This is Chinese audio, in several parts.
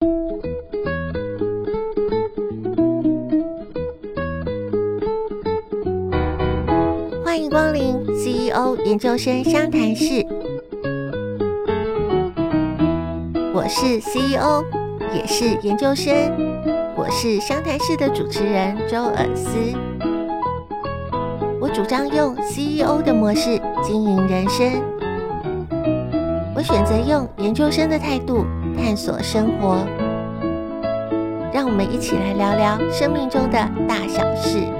欢迎光临 CEO 研究生商谈室，我是 CEO，也是研究生，我是商谈室的主持人周尔斯。我主张用 CEO 的模式经营人生，我选择用研究生的态度探索生活。让我们一起来聊聊生命中的大小事。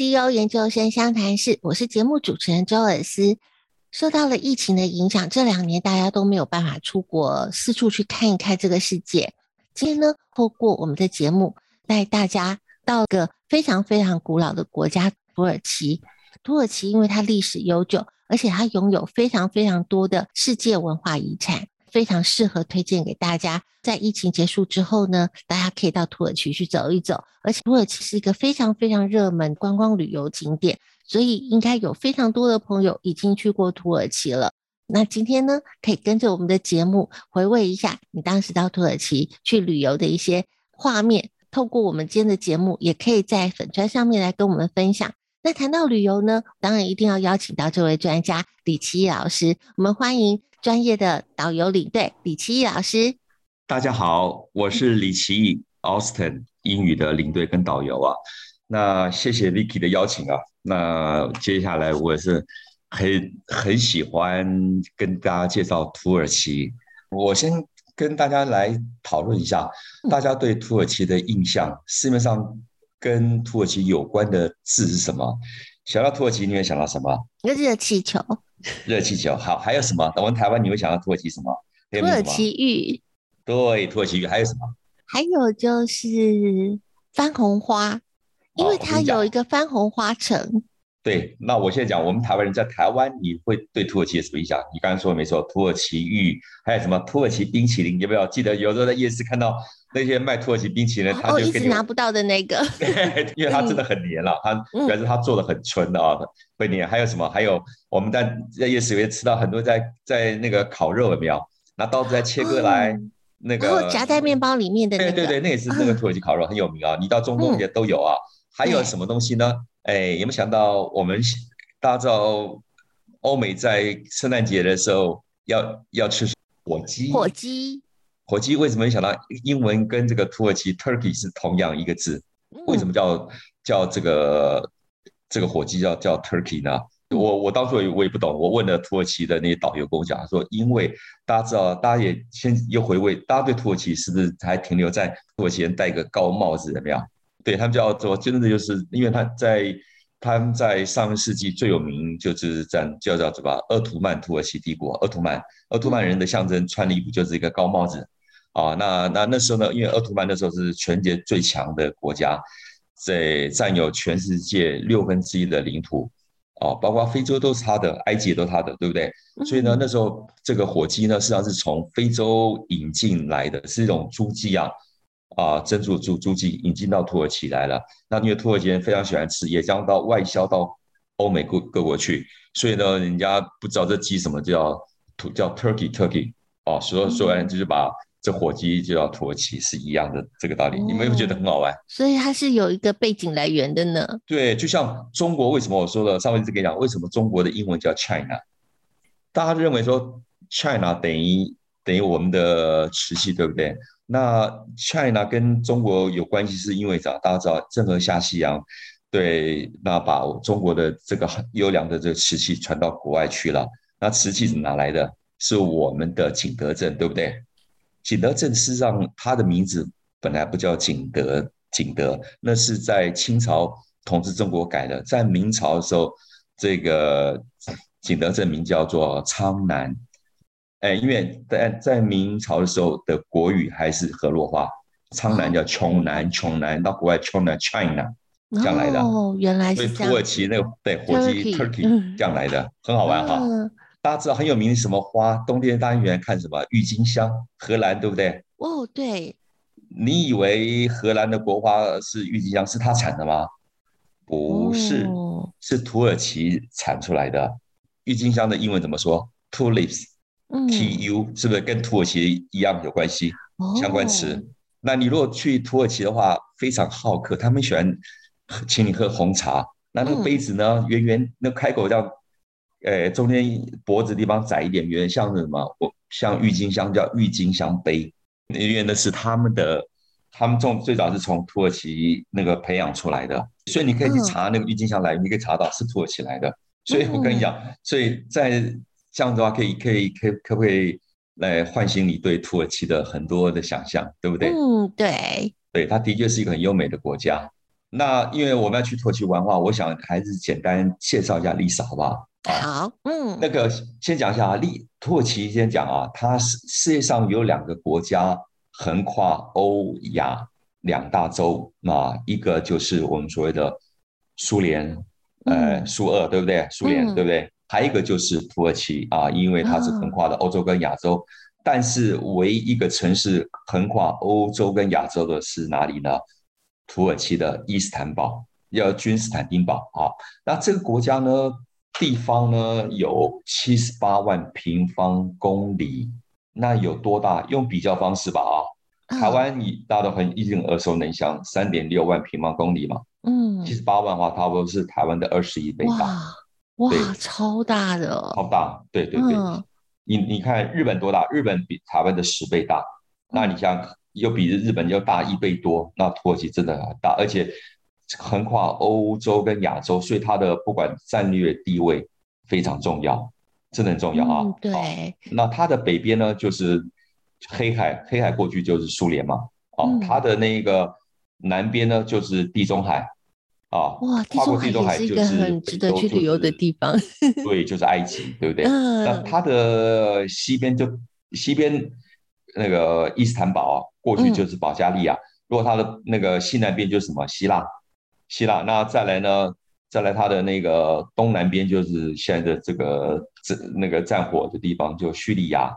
CEO 研究生湘潭市，我是节目主持人周尔斯。受到了疫情的影响，这两年大家都没有办法出国，四处去看一看这个世界。今天呢，透过我们的节目，带大家到个非常非常古老的国家——土耳其。土耳其因为它历史悠久，而且它拥有非常非常多的世界文化遗产。非常适合推荐给大家。在疫情结束之后呢，大家可以到土耳其去走一走。而且土耳其是一个非常非常热门观光旅游景点，所以应该有非常多的朋友已经去过土耳其了。那今天呢，可以跟着我们的节目回味一下你当时到土耳其去旅游的一些画面。透过我们今天的节目，也可以在粉专上面来跟我们分享。那谈到旅游呢，当然一定要邀请到这位专家李奇义老师。我们欢迎。专业的导游领队李奇义老师，大家好，我是李奇义，Austin 英语的领队跟导游啊。那谢谢 Vicky 的邀请啊。那接下来我也是很很喜欢跟大家介绍土耳其。我先跟大家来讨论一下，大家对土耳其的印象，市面上跟土耳其有关的字是什么？想到土耳其，你会想到什么？热气球。热气球好，还有什么？我们台湾你会想到土耳其什么？土耳其玉。对，土耳其玉还有什么？还有就是番红花，因为它有一个番红花城。对，那我现在讲，我们台湾人在台湾，你会对土耳其有什么印象？你刚才说的没错，土耳其玉，还有什么土耳其冰淇淋？有没有记得？有时候在夜市看到那些卖土耳其冰淇淋，他就一直拿不到的那个，因为他真的很黏了，它表示他做的很纯的啊，会黏。还有什么？还有我们在在夜市里面吃到很多在在那个烤肉有没有？拿刀子在切割来那个，夹在面包里面的，对对对，那也是那个土耳其烤肉很有名啊，你到中东也都有啊。还有什么东西呢？哎，有没有想到我们大家知道欧美在圣诞节的时候要要吃火鸡？火鸡，火鸡为什么没想到英文跟这个土耳其 turkey 是同样一个字？为什么叫叫这个这个火鸡叫叫 turkey 呢？我我当初也我也不懂，我问了土耳其的那些导游跟我讲，说因为大家知道，大家也先又回味，大家对土耳其是不是还停留在土耳其人戴一个高帽子怎么样？对他们叫做，真的就是因为他在他们在上个世纪最有名就是这样叫叫什么？鄂图曼土耳其帝国，鄂图曼，鄂图曼人的象征穿的衣服就是一个高帽子啊。那那那时候呢，因为奥图曼那时候是全世界最强的国家，在占有全世界六分之一的领土啊，包括非洲都是他的，埃及也都是他的，对不对？所以呢，那时候这个火鸡呢，实际上是从非洲引进来的，是一种猪鸡啊。啊，珍珠猪猪鸡引进到土耳其来了。那因为土耳其人非常喜欢吃，也将到外销到欧美各各国去。所以呢，人家不知道这鸡什么叫土叫 turkey turkey 哦，所以说就是把这火鸡就叫土耳其是一样的这个道理。你们有没有觉得很好玩？所以它是有一个背景来源的呢。对，就像中国为什么我说的上一直跟你讲，为什么中国的英文叫 China？大家认为说 China 等于等于我们的瓷器，对不对？那 China 跟中国有关系，是因为啥？大家知道郑和下西洋，对，那把中国的这个很优良的这个瓷器传到国外去了。那瓷器是哪来的？是我们的景德镇，对不对？景德镇事实上它的名字本来不叫景德，景德那是在清朝统治中国改的，在明朝的时候，这个景德镇名叫做苍南。哎，因为在在明朝的时候的国语还是河洛话，苍南叫琼南，琼南到国外琼南 China 这样来的。哦，原来是所以土耳其那个对火鸡 Turkey 这样来的，很好玩哈。大家知道很有名的什么花？冬天大家喜欢看什么？郁金香，荷兰对不对？哦，对。你以为荷兰的国花是郁金香，是它产的吗？不是，哦、是土耳其产出来的。郁金香的英文怎么说？Tulips，T-U，、嗯、是不是跟土耳其一样有关系？哦、相关词。那你如果去土耳其的话，非常好客，他们喜欢请你喝红茶。那那个杯子呢，圆圆，那开口这样，呃，中间脖子地方窄一点，有点像是什么？我像郁金香叫郁金香杯。因为那是他们的，他们种最早是从土耳其那个培养出来的，所以你可以去查那个郁金香来，你可以查到是土耳其来的。所以我跟你讲，所以在这样的话，可以可以可可不可以来唤醒你对土耳其的很多的想象，对不对？嗯，对，对，它的确是一个很优美的国家。那因为我们要去土耳其玩的话，我想还是简单介绍一下 Lisa，好不好？好，嗯，那个先讲一下啊，利土耳其先讲啊，它是世界上有两个国家横跨欧亚两大洲，那一个就是我们所谓的苏联，呃，苏俄对不对？苏联对不对？还有一个就是土耳其啊，因为它是横跨的欧洲跟亚洲，但是唯一一个城市横跨欧洲跟亚洲的是哪里呢？土耳其的伊斯坦堡，要君士坦丁堡啊。那这个国家呢？地方呢有七十八万平方公里，那有多大？用比较方式吧啊，台湾你大家都很一定耳熟能详，三点六万平方公里嘛，嗯，七十八万的话，差不多是台湾的二十一倍大，哇，哇，超大的，超大，对对对，嗯、你你看日本多大？日本比台湾的十倍大，那你像又比日本要大一倍多，那土耳其真的很大，而且。横跨欧洲跟亚洲，所以它的不管战略地位非常重要，真的很重要啊。嗯、对。那它的北边呢，就是黑海，黑海过去就是苏联嘛。啊、嗯，它的那个南边呢，就是地中海。啊，哇，跨过地中海就是很值得去旅游的地方。对，就是埃及，对不对？嗯。那它的西边就西边那个伊斯坦堡啊，过去就是保加利亚。嗯、如果它的那个西南边就是什么希腊。希腊，那再来呢？再来它的那个东南边就是现在的这个这那个战火的地方，就叙利亚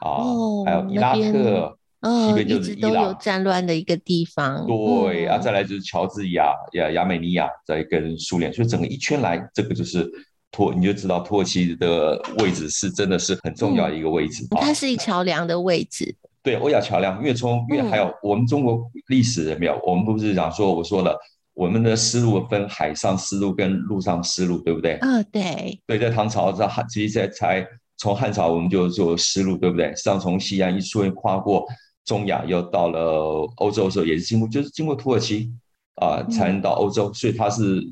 啊，哦、还有伊拉克，哦、西边就是伊朗，一直都有战乱的一个地方。对，嗯、啊，再来就是乔治亚亚亚美尼亚在跟苏联，所以整个一圈来，这个就是土，你就知道土耳其的位置是真的是很重要的一个位置。嗯、它是一桥梁的位置。对，欧亚桥梁，越冲越还有我们中国历史没有，嗯、我们不是讲说我说了。我们的丝路分海上丝路跟陆上丝路，对不对？嗯、哦，对。对，在唐朝在汉，其实在才从汉朝我们就做丝路，对不对？实际上从西安一出跨过中亚，又到了欧洲的时候，也是经过，就是经过土耳其啊、呃，才能到欧洲。嗯、所以它是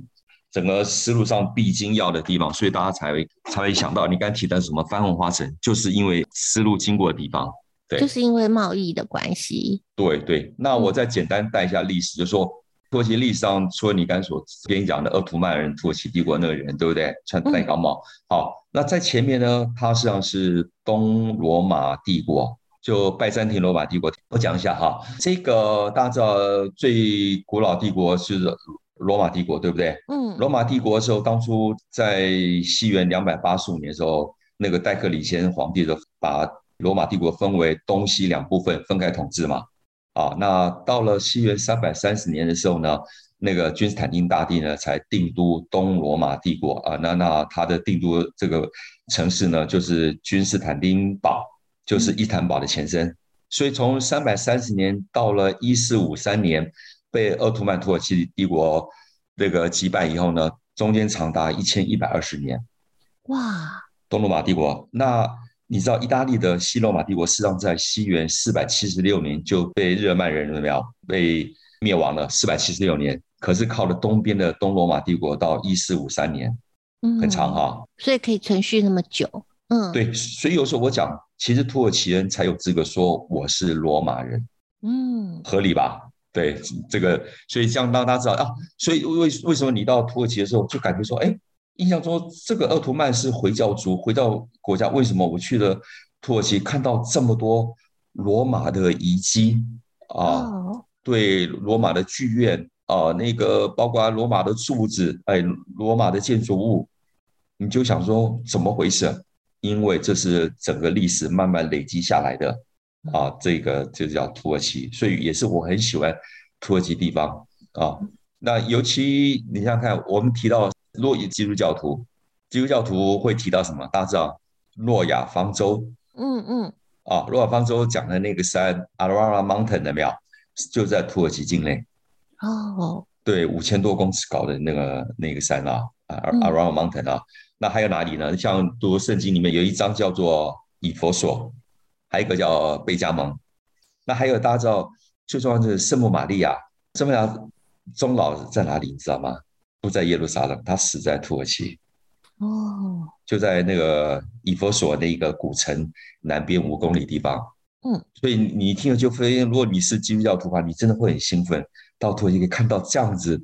整个丝路上必经要的地方，所以大家才会才会想到你刚才提到什么番红花城，就是因为丝路经过的地方。对，就是因为贸易的关系。对对，那我再简单带一下历史，就是说。土耳其历史上，除了你刚才所跟你讲的鄂图曼人、土耳其帝国那个人，对不对？穿戴高帽。好，那在前面呢，它实际上是东罗马帝国，就拜占庭罗马帝国。我讲一下哈，这个大家知道，最古老帝国是罗马帝国，对不对？嗯。罗马帝国的时候，当初在西元两百八十五年的时候，那个戴克里先皇帝就把罗马帝国分为东西两部分，分开统治嘛。啊，那到了西元三百三十年的时候呢，那个君士坦丁大帝呢才定都东罗马帝国啊，那那他的定都这个城市呢就是君士坦丁堡，就是伊斯坦堡的前身。所以从三百三十年到了一四五三年被鄂图曼土耳其帝国这个击败以后呢，中间长达一千一百二十年。哇，东罗马帝国那。你知道意大利的西罗马帝国实际上在西元四百七十六年就被日耳曼人怎么样被灭亡了？四百七十六年，可是靠了东边的东罗马帝国到一四五三年，嗯，很长哈，所以可以存续那么久，嗯，对，所以有时候我讲，其实土耳其人才有资格说我是罗马人，嗯，合理吧？对，这个，所以这样让大家知道啊，所以为为什么你到土耳其的时候就感觉说，哎。印象中，这个奥图曼是回教族，回到国家。为什么我去了土耳其，看到这么多罗马的遗迹啊，哦、对罗马的剧院啊，那个包括罗马的柱子，哎，罗马的建筑物，你就想说怎么回事？因为这是整个历史慢慢累积下来的啊，这个就叫土耳其，所以也是我很喜欢土耳其地方啊。那尤其你想想看，我们提到若以基督教徒，基督教徒会提到什么？大家知道诺亚方舟，嗯嗯，啊，诺亚方舟讲的那个山 Ararat Mountain 的庙，就在土耳其境内。哦，对，五千多公尺高的那个那个山啊，啊，Ararat Mountain 啊。那还有哪里呢？像读圣经里面有一章叫做以佛所，还有一个叫贝加蒙。那还有大家知道最重要的是圣母玛利亚，圣母玛利亚终老在哪里？你知道吗？不在耶路撒冷，他死在土耳其。哦，就在那个以弗所那一个古城南边五公里地方。嗯，所以你一听了就非，如果你是基督教徒的话，你真的会很兴奋，到土耳其可以看到这样子，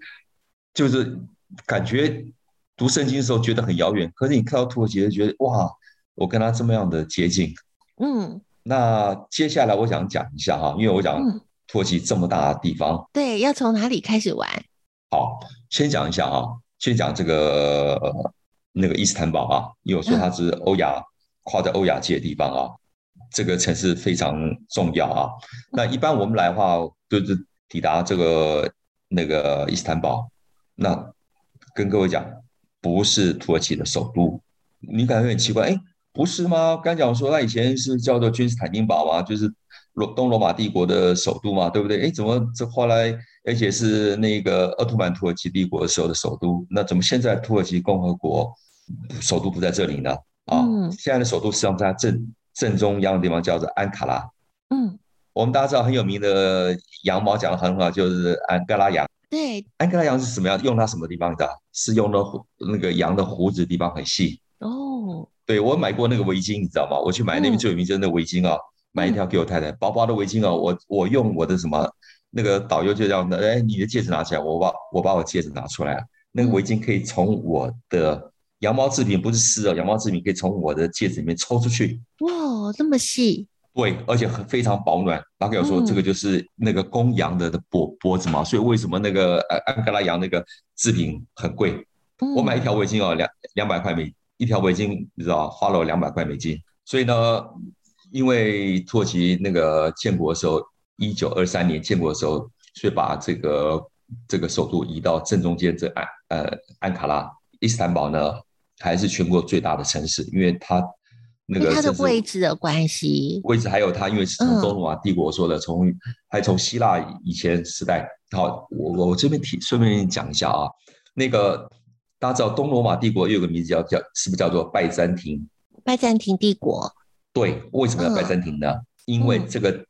就是感觉。读圣经的时候觉得很遥远，可是你看到土耳其就觉得哇，我跟他这么样的接近。嗯，那接下来我想讲一下哈，因为我讲土耳其这么大的地方，嗯、对，要从哪里开始玩？好，先讲一下啊，先讲这个、呃、那个伊斯坦堡啊，因为我说它是欧亚、嗯、跨在欧亚界的地方啊，这个城市非常重要啊。那一般我们来的话，就是抵达这个那个伊斯坦堡，那跟各位讲。不是土耳其的首都，你感觉很奇怪，哎，不是吗？刚讲说它以前是叫做君士坦丁堡嘛，就是罗东罗马帝国的首都嘛，对不对？哎，怎么这后来而且是那个奥图曼土耳其帝国的时候的首都，那怎么现在土耳其共和国首都不在这里呢？啊，嗯、现在的首都实际上在正正中央的地方叫做安卡拉。嗯，我们大家知道很有名的羊毛讲得很好，就是安哥拉羊。对，安哥拉羊是什么样？用它什么地方的？是用的那个羊的胡子地方很细哦。对，我买过那个围巾，你知道吗？我去买那边最有名就是那围巾啊，嗯、买一条给我太太，薄薄的围巾啊。我我用我的什么那个导游就这样的，哎，你的戒指拿起来，我把我把我戒指拿出来，那个围巾可以从我的羊毛制品，不是丝哦，羊毛制品可以从我的戒指里面抽出去。哇，这么细。对，而且很非常保暖。大概有说这个就是那个公羊的的脖脖子嘛，嗯、所以为什么那个呃安哥拉羊那个制品很贵？嗯、我买一条围巾哦，两两百块美一条围巾，你知道花了我两百块美金。所以呢，因为土耳其那个建国的时候，一九二三年建国的时候，所以把这个这个首都移到正中间这安呃安卡拉。伊斯坦堡呢，还是全国最大的城市，因为它。那个它的位置的关系，位置还有它，因为是从东罗马帝国说的，从、嗯、还从希腊以前时代。好，我我这边提顺便讲一下啊，那个大家知道东罗马帝国又有个名字叫叫是不是叫做拜占庭？拜占庭帝国。对，为什么要拜占庭呢？嗯、因为这个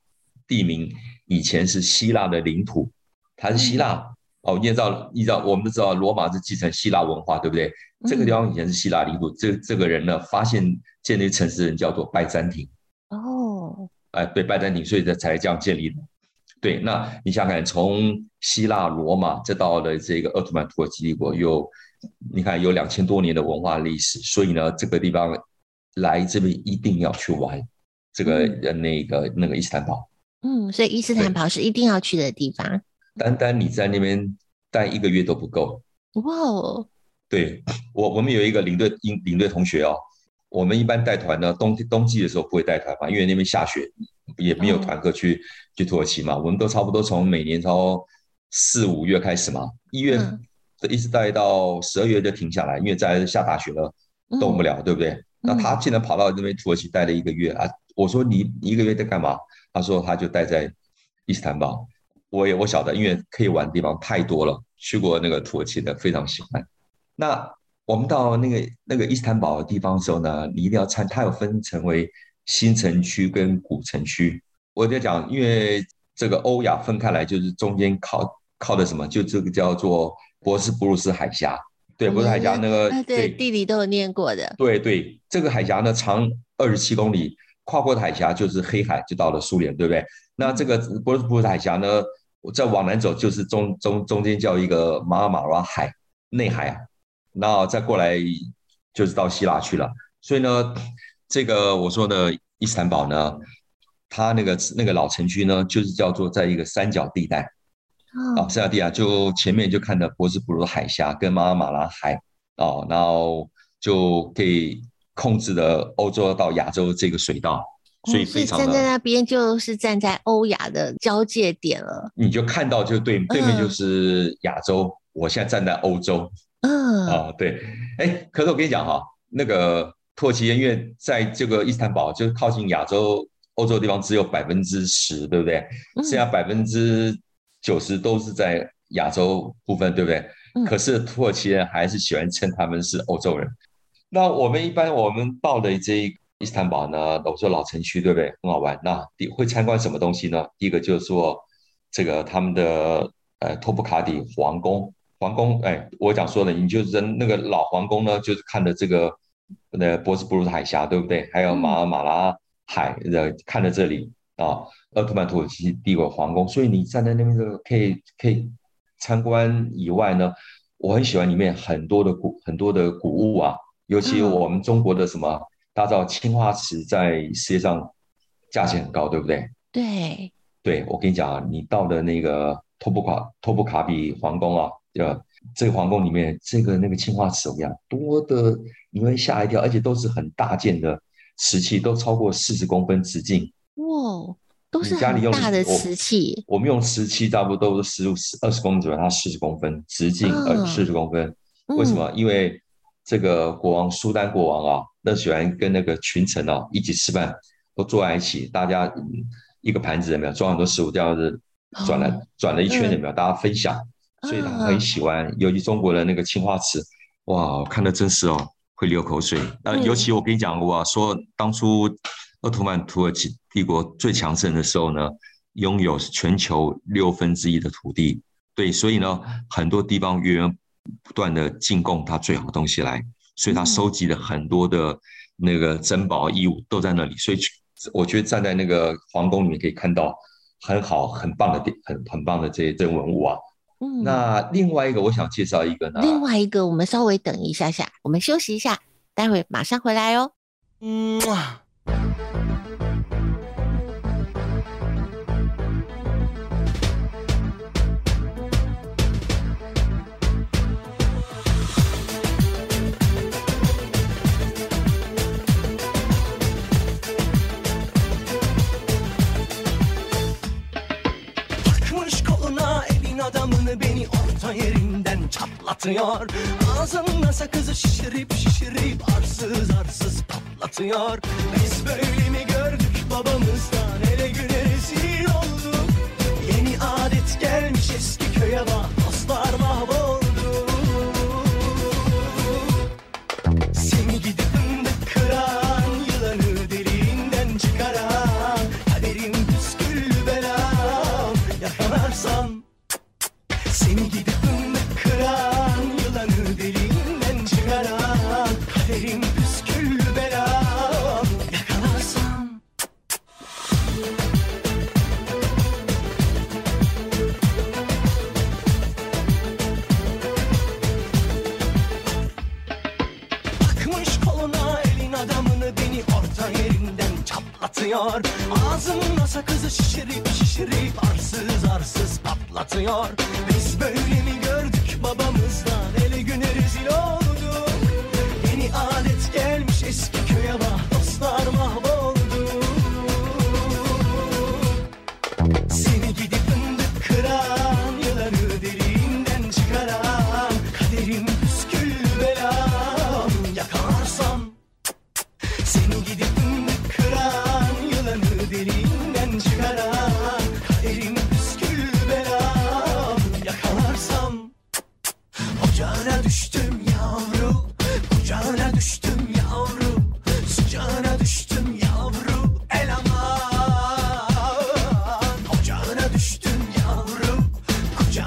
地名以前是希腊的领土，它是希腊。嗯哦，你也知道，你知道，我们都知道罗马是继承希腊文化，对不对？嗯、这个地方以前是希腊领土，这这个人呢，发现建立城市的人叫做拜占庭。哦，哎，对，拜占庭，所以才才这样建立的。对，那你想想看，从希腊罗马再到了这个奥斯曼土耳其帝国，有你看有两千多年的文化历史，所以呢，这个地方来这边一定要去玩这个那个、嗯、那个伊斯坦堡。嗯，所以伊斯坦堡是一定要去的地方。单单你在那边待一个月都不够。哇哦！对我，我们有一个领队领领队同学哦。我们一般带团呢，冬冬季的时候不会带团嘛，因为那边下雪，也没有团客去、哦、去土耳其嘛。我们都差不多从每年从四五月开始嘛，一月一直待到十二月就停下来，因为在下大雪了，动不了，嗯、对不对？那他竟然跑到那边土耳其待了一个月啊！我说你一个月在干嘛？他说他就待在伊斯坦堡。我也我晓得，因为可以玩的地方太多了，去过那个土耳其的非常喜欢。那我们到那个那个伊斯坦堡的地方的时候呢，你一定要参，它有分成为新城区跟古城区。我在讲，因为这个欧亚分开来，就是中间靠靠的什么，就这个叫做博斯布鲁斯海峡。对，博斯海峡那个，对，对地理都有念过的。对对，这个海峡呢长二十七公里，跨过海峡就是黑海，就到了苏联，对不对？那这个博斯普鲁斯海峡呢？我再往南走就是中中中间叫一个马尔马拉海内海啊，然后再过来就是到希腊去了。所以呢，这个我说的伊斯坦堡呢，它那个那个老城区呢，就是叫做在一个三角地带。啊，三角地带就前面就看到博斯普鲁海峡跟马尔马拉海哦，然后就可以控制了欧洲到亚洲这个水道，所以非常的。站在那边就是站在欧亚的交界点了。你就看到就对对面就是亚洲，嗯、我现在站在欧洲。嗯，啊对，哎，可是我跟你讲哈，那个土耳其因为在这个伊斯坦堡就是靠近亚洲欧洲的地方只有百分之十，对不对？剩下百分之九十都是在亚洲部分，对不对？嗯、可是土耳其人还是喜欢称他们是欧洲人。那我们一般我们到的这一伊斯坦堡呢，我说老城区，对不对？很好玩。那第会参观什么东西呢？第一个就是说这个他们的呃托普卡底皇宫，皇宫哎，我讲说了，你就是那个老皇宫呢，就是看着这个呃博斯布鲁斯海峡，对不对？还有马尔马拉海的，看着这里啊。奥特曼土耳其帝国皇宫，所以你站在那边这个可以可以参观以外呢，我很喜欢里面很多的古很多的古物啊，尤其我们中国的什么大造青花瓷，在世界上价钱很高，对不对？对，对我跟你讲啊，你到了那个托布卡托布卡比皇宫啊，呃，这个皇宫里面这个那个青花瓷怎么样多的，你会吓一跳，而且都是很大件的瓷器，都超过四十公分直径。哇！都是很大的瓷器，我们用瓷器差不多都是十五、二十公分左右，它四十公分直径，呃，四十公分。为什么？因为这个国王苏丹国王啊，那喜欢跟那个群臣啊一起吃饭，都坐在一起，大家一个盘子有没有装很多食物，这样子转了转了一圈有没有？大家分享，所以他很喜欢。尤其中国的那个青花瓷，哇，看的真是哦，会流口水。那尤其我跟你讲过啊，说当初。奥特曼土耳其帝国最强盛的时候呢，拥有全球六分之一的土地，对，所以呢，很多地方源源不断的进贡他最好的东西来，所以他收集了很多的那个珍宝衣物都在那里，所以我觉得站在那个皇宫里面可以看到很好很棒的很很棒的这些这文物啊。嗯，那另外一个我想介绍一个呢，另外一个我们稍微等一下下，我们休息一下，待会马上回来哦。嗯。Patlatıyor Ağzında sakızı şişirip şişirip arsız arsız patlatıyor. Biz böyle mi gördük babamızdan? Hele güne rezil olduk. Yeni adet gelmiş eski köye bak. Dostlar mahvoldu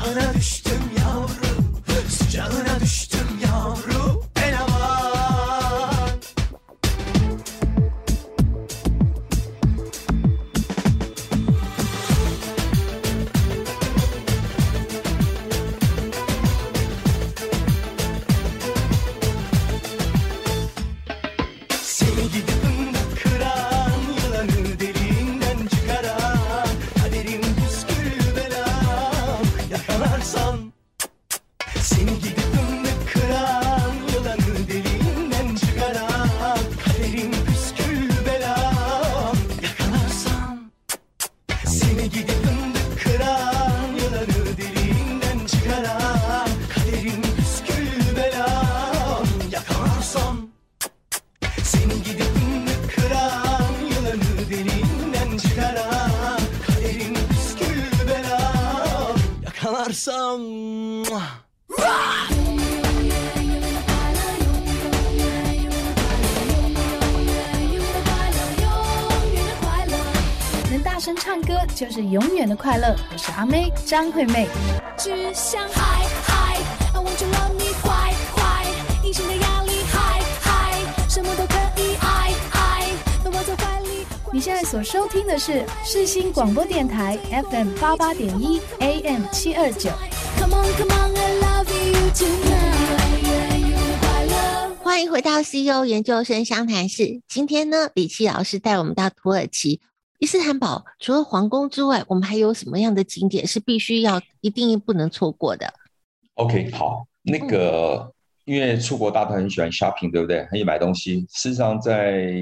bana düştü. 快乐。我是阿妹张惠妹。只想嗨嗨，I want to love me 坏坏，隐形的压力嗨嗨，什么都可以爱爱，都握在怀里。你现在所收听的是世新广播电台 FM 八八点一 AM 七二九。Come on come on I love you tonight，欢迎回到 CEO 研究生相谈室。今天呢，李琦老师带我们到土耳其。伊斯坦堡除了皇宫之外，我们还有什么样的景点是必须要一定不能错过的？OK，好，那个、嗯、因为出国大家很喜欢 shopping，对不对？很喜欢买东西。事实上，在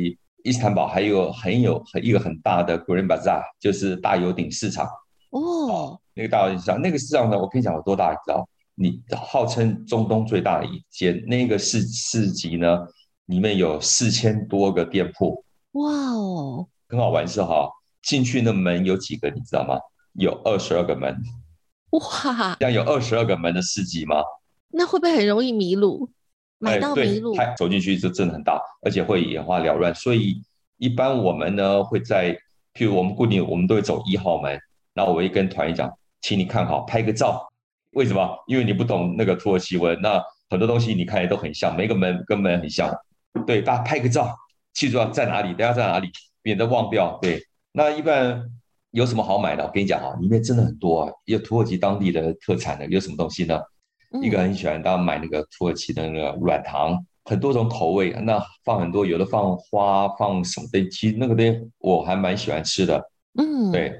伊斯坦堡还有很有很一个很大的 Grand Bazaar，就是大油顶市场。哦，那个大油顶市场，那个市场呢，我跟你讲有多大，你知道？你号称中东最大的一间，那个市市集呢，里面有四千多个店铺。哇哦！很好玩是哈，进去那门有几个你知道吗？有二十二个门，哇！这样有二十二个门的市集吗？那会不会很容易迷路？买到迷路？哎、走进去就真的很大，而且会眼花缭乱。所以一般我们呢会在，譬如我们固定我们都会走一号门，然后我会跟团员讲，请你看好，拍个照。为什么？因为你不懂那个土耳其文，那很多东西你看也都很像，每个门跟门很像。对，大家拍个照，记住要在哪里，大家在哪里。免得忘掉。对，那一般有什么好买的？我跟你讲啊，里面真的很多啊，有土耳其当地的特产的，有什么东西呢？嗯、一个很喜欢大家买那个土耳其的那个软糖，很多种口味，那放很多，有的放花，放什么的，其实那个东西我还蛮喜欢吃的。嗯，对，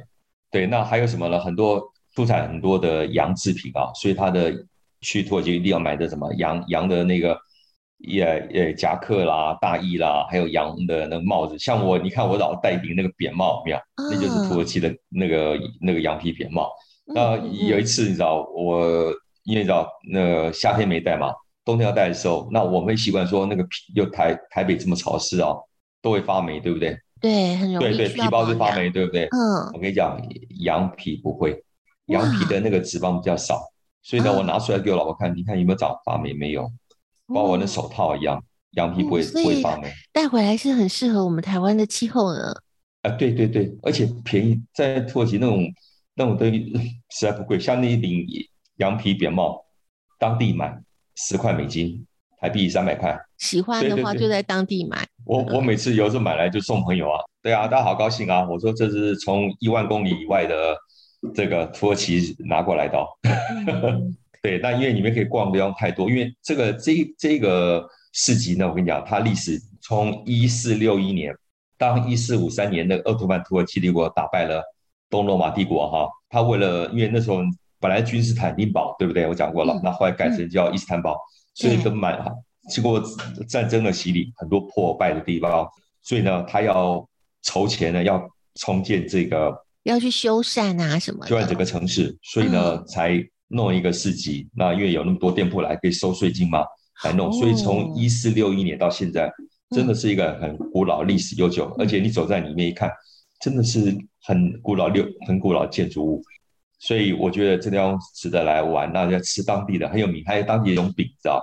对，那还有什么呢？很多出产很多的羊制品啊，所以他的去土耳其一定要买的什么羊羊的那个。也也夹克啦、大衣啦，还有羊的那个帽子。像我，你看我老戴顶那个扁帽，有没有？那就是土耳其的那个那个羊皮扁帽。那有一次，你知道，我因为你知道，那个夏天没戴嘛，冬天要戴的时候，那我们习惯说那个皮，又台台北这么潮湿哦，都会发霉，对不对？对，很容易。对对，皮包是发霉，对不对？嗯。我跟你讲，羊皮不会，羊皮的那个脂肪比较少，所以呢，我拿出来给我老婆看，你看有没有长发霉？没有。包括那手套一样，羊皮不会、嗯、不会发霉。带回来是很适合我们台湾的气候呢。啊，对对对，而且便宜，在土耳其那种那种东西 实在不贵，像那一顶羊皮扁帽，当地买十块美金，台币三百块。喜欢的话就在当地买。我我每次有时候买来就送朋友啊，对啊，大家好高兴啊！我说这是从一万公里以外的这个土耳其拿过来的。嗯对，那因为里面可以逛的地方太多，因为这个这这个市集呢，我跟你讲，它历史从一四六一年，当一四五三年那个鄂图曼土耳其帝国打败了东罗马帝国哈，他为了因为那时候本来君士坦丁堡对不对？我讲过了，那后来改成叫伊斯坦堡，所以都满哈，经过战争的洗礼，很多破败的地方，所以呢，他要筹钱呢，要重建这个，要去修缮啊什么的，修缮整个城市，所以呢才。弄一个市集，那因为有那么多店铺来可以收税金嘛，来弄，所以从一四六一年到现在，真的是一个很古老、历史悠久，而且你走在里面一看，真的是很古老、六很古老的建筑物，所以我觉得这地方值得来玩。那要吃当地的很有名，还有当地的一种饼，知道？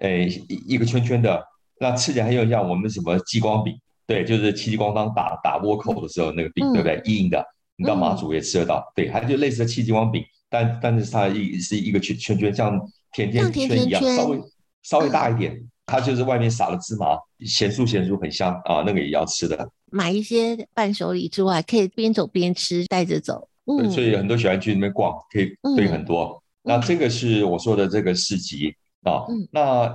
诶，一个圈圈的，那吃起来很有像我们什么激光饼，对，就是戚继光当打打倭寇的时候那个饼，对不对？硬硬的，你到马祖也吃得到，对，它就类似的戚继光饼。但但是它一是一个圈圈圈，像甜甜圈一样，稍微稍微大一点。它就是外面撒了芝麻，咸酥咸酥，很香啊，那个也要吃的。买一些伴手礼之外，可以边走边吃，带着走。嗯，所以很多喜欢去那边逛，可以对很多。那这个是我说的这个市集啊。那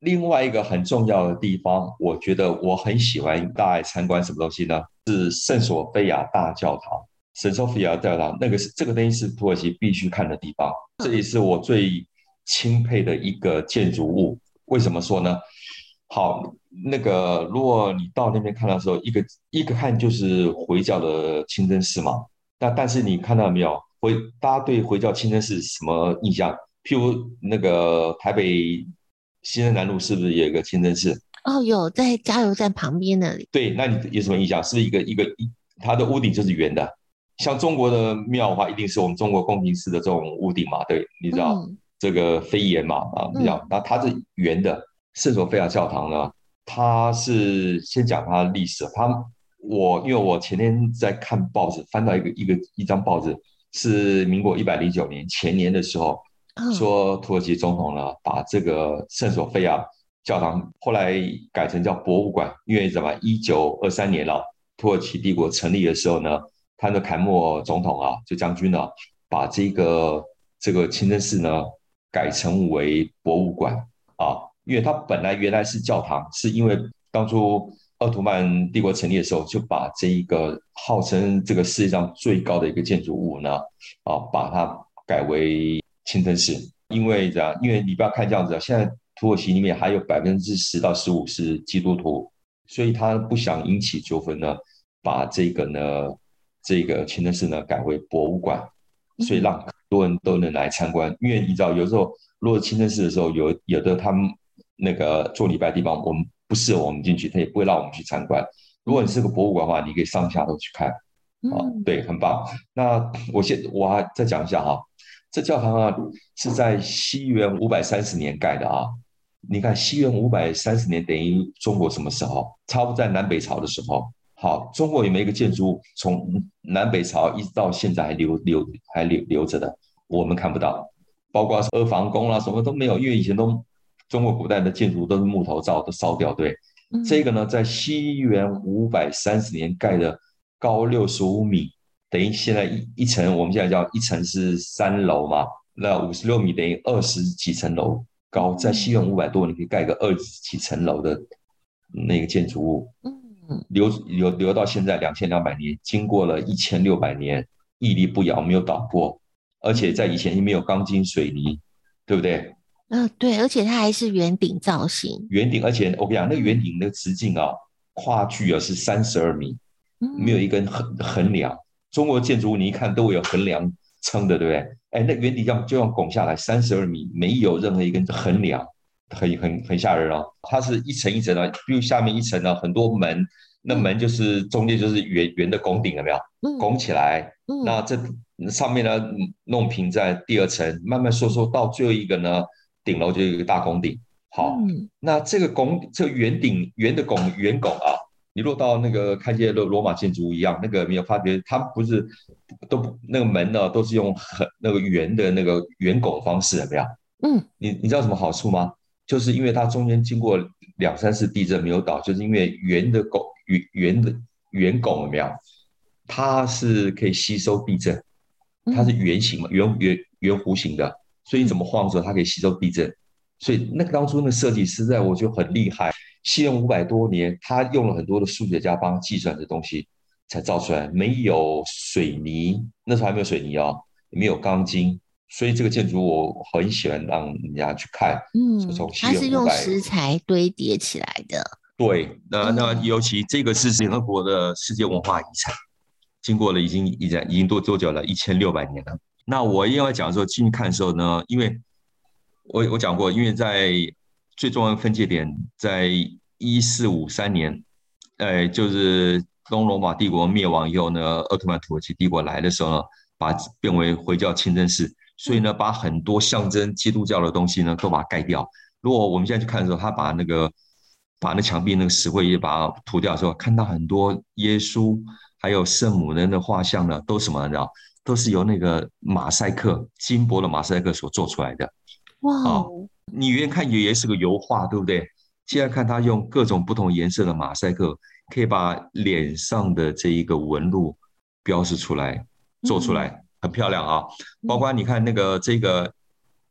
另外一个很重要的地方，我觉得我很喜欢大爱参观什么东西呢？是圣索菲亚大教堂。圣索菲亚教堂，那个是这个东西是土耳其必须看的地方，这也是我最钦佩的一个建筑物。为什么说呢？好，那个如果你到那边看的时候，一个一个看就是回教的清真寺嘛。那但是你看到没有？回大家对回教清真寺什么印象？譬如那个台北新生南路是不是有一个清真寺？哦，有在加油站旁边那里。对，那你有什么印象？是不是一个一个一，它的屋顶就是圆的？像中国的庙的话，一定是我们中国宫廷式的这种屋顶嘛，对，你知道、嗯、这个飞檐嘛啊，这样，那它是圆的。圣索菲亚教堂呢，它是先讲它的历史。它我因为我前天在看报纸，翻到一个一个一张报纸，是民国一百零九年前年的时候，说土耳其总统呢把这个圣索菲亚教堂后来改成叫博物馆，因为什么？一九二三年了，土耳其帝国成立的时候呢，他的凯末总统啊，就将军呢，把这个这个清真寺呢改成为博物馆啊。因为它本来原来是教堂，是因为当初奥图曼帝国成立的时候，就把这一个号称这个世界上最高的一个建筑物呢，啊，把它改为清真寺。因为这样，因为你不要看这样子，现在土耳其里面还有百分之十到十五是基督徒，所以他不想引起纠纷呢，把这个呢，这个清真寺呢改为博物馆，所以让很多人都能来参观。因为你知道，有时候如果清真寺的时候，有有的他们。那个做礼拜的地方，我们不适合我们进去，他也不会让我们去参观。如果你是个博物馆的话，你可以上下都去看，啊，对，很棒。那我先我还再讲一下哈，这教堂啊是在西元五百三十年盖的啊。你看西元五百三十年等于中国什么时候？差不多在南北朝的时候。好，中国有没有一个建筑物从南北朝一直到现在还留留还留留着的？我们看不到，包括阿房宫啊，什么都没有，因为以前都。中国古代的建筑都是木头造，都烧掉。对，嗯、这个呢，在西元五百三十年盖的，高六十五米，等于现在一一层，我们现在叫一层是三楼嘛，那五十六米等于二十几层楼高，在西元五百多，你可以盖个二十几层楼的那个建筑物。嗯，留留留到现在两千两百年，经过了一千六百年，屹立不摇，没有倒过，而且在以前也没有钢筋水泥，对不对？嗯、呃，对，而且它还是圆顶造型。圆顶，而且我跟你讲，那个圆顶的直径啊，跨距啊是三十二米，没有一根横横梁。中国建筑物你一看都会有横梁撑的，对不对？哎，那圆顶要就要拱下来三十二米，没有任何一根横梁，很很很吓人哦。它是一层一层的，比如下面一层呢，很多门，那门就是中间就是圆圆的拱顶，有没有？拱起来，那这上面呢弄平在第二层，慢慢收缩到最后一个呢。顶楼就有一个大拱顶，好，嗯、那这个拱这个圆顶圆的拱圆拱啊，你落到那个看见罗罗马建筑物一样，那个没有发觉，它不是都不那个门呢，都是用很那个圆的那个圆拱方式，怎么样？嗯，你你知道什么好处吗？就是因为它中间经过两三次地震没有倒，就是因为圆的拱圆圆的圆拱有没有？它是可以吸收地震，它是圆形嘛，圆圆圆弧形的。所以你怎么晃的时候，它可以吸收地震。所以那个当初那个设计师在我觉得很厉害。西元五百多年，他用了很多的数学家帮他计算这东西，才造出来。没有水泥，那时候还没有水泥哦，也没有钢筋。所以这个建筑我很喜欢让人家去看。嗯，它是用石材堆叠起来的。对，那那尤其这个是联合国的世界文化遗产，经过了已经已经已经多多久了？一千六百年了。那我因为讲的时候进去看的时候呢，因为我我讲过，因为在最重要的分界点，在一四五三年，呃，就是东罗马帝国灭亡以后呢，奥特曼土耳其帝国来的时候呢，把变为回教清真寺，所以呢，把很多象征基督教的东西呢都把它盖掉。如果我们现在去看的时候，他把那个把那墙壁那个石灰也把它涂掉的时候，看到很多耶稣还有圣母人的画像呢，都什么呢？都是由那个马赛克金箔的马赛克所做出来的。哇、哦！你原看以为是个油画，对不对？现在看他用各种不同颜色的马赛克，可以把脸上的这一个纹路标示出来，做出来、嗯、很漂亮啊。包括你看那个这个，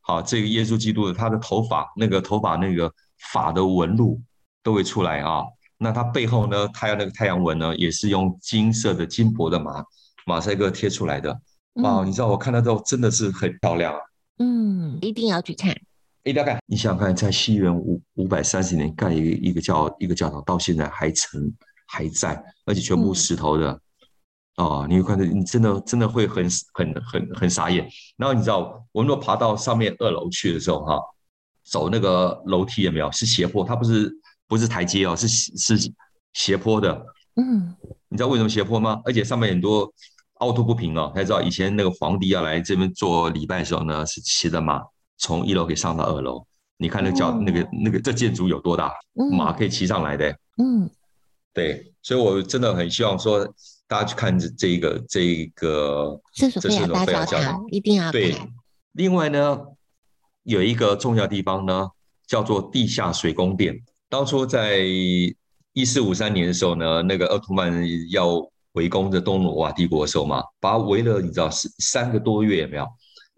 好，这个耶稣基督的他的头发，那个头发那个发的纹路都会出来啊。那他背后呢，它要那个太阳纹呢，也是用金色的金箔的马。马赛克贴出来的，哇！你知道我看到之后真的是很漂亮啊。嗯，一定要去看，一定要看。你想想看，在西元五五百三十年盖一个一个教一个教堂，到现在还成还在，而且全部石头的。嗯、哦，你会看到，你真的真的会很很很很傻眼。然后你知道，我们若爬到上面二楼去的时候，哈，走那个楼梯有没有？是斜坡，它不是不是台阶哦，是是斜坡的。嗯，你知道为什么斜坡吗？而且上面很多。凹凸不平哦，大家知道以前那个皇帝要来这边做礼拜的时候呢，是骑着马从一楼可以上到二楼。你看那叫、哦、那个那个这建筑有多大？马可以骑上来的。嗯，对，所以我真的很希望说大家去看这这一个这一个圣索菲亚大教堂，一定要看。对，另外呢，有一个重要地方呢，叫做地下水宫殿。当初在一四五三年的时候呢，那个奥图曼要围攻这东罗瓦帝国的时候嘛，把它围了，你知道是三个多月有没有？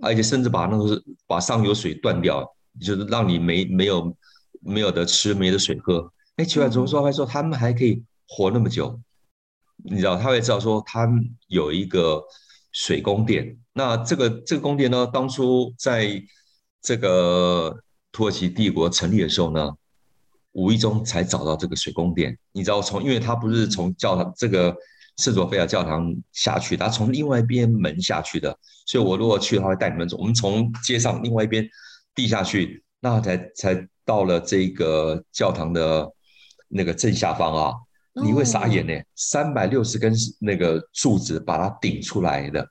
而且甚至把那个把上游水断掉。就是让你没没有没有得吃，没得水喝。哎，奇怪，怎么说？还说他们还可以活那么久？你知道，他会知道说他有一个水宫殿。那这个这个宫殿呢，当初在这个土耳其帝国成立的时候呢，无意中才找到这个水宫殿。你知道，从因为他不是从教堂这个圣索菲亚教堂下去，他从另外一边门下去的。所以我如果去的话，会带你们走。我们从街上另外一边。地下去，那才才到了这个教堂的那个正下方啊，你会傻眼呢。三百六十根那个柱子把它顶出来的。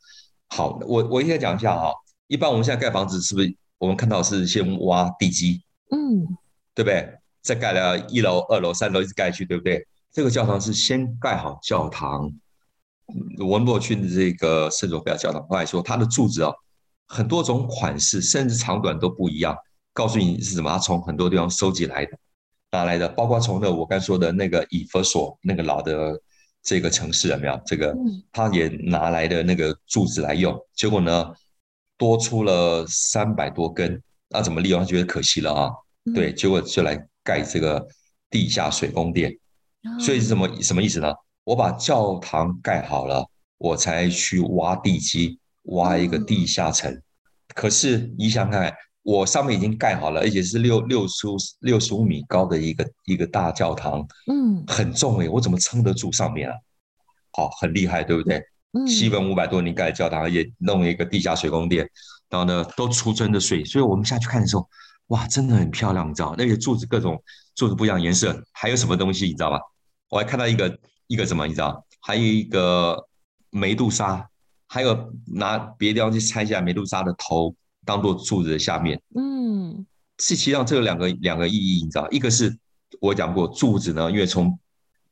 好，我我应该讲一下哈。一般我们现在盖房子是不是我们看到是先挖地基，嗯，对不对？再盖了一楼、二楼、三楼一直盖去，对不对？这个教堂是先盖好教堂。文博区的这个圣索菲亚教堂，后来说它的柱子啊。很多种款式，甚至长短都不一样。告诉你是什么？他从很多地方收集来的，哪来的？包括从那我刚说的那个以弗所那个老的这个城市有没有？这个他也拿来的那个柱子来用。结果呢，多出了三百多根。那怎么利用？他觉得可惜了啊。对，结果就来盖这个地下水宫殿。所以是什么什么意思呢？我把教堂盖好了，我才去挖地基。挖一个地下城，可是你想看，我上面已经盖好了，而且是六六十五六十五米高的一个一个大教堂，嗯，很重诶，我怎么撑得住上面啊？好，很厉害，对不对？嗯，西文五百多年盖的教堂，也弄了一个地下水宫殿，然后呢，都储存着水，所以我们下去看的时候，哇，真的很漂亮，你知道？那些柱子各种柱子不一样颜色，还有什么东西你知道吗？我还看到一个一个什么，你知道？还有一个梅杜莎。还有拿别的地方去拆下梅杜莎的头，当做柱子的下面。嗯，是其实上这个两个两个意义，你知道，一个是我讲过柱子呢，因为从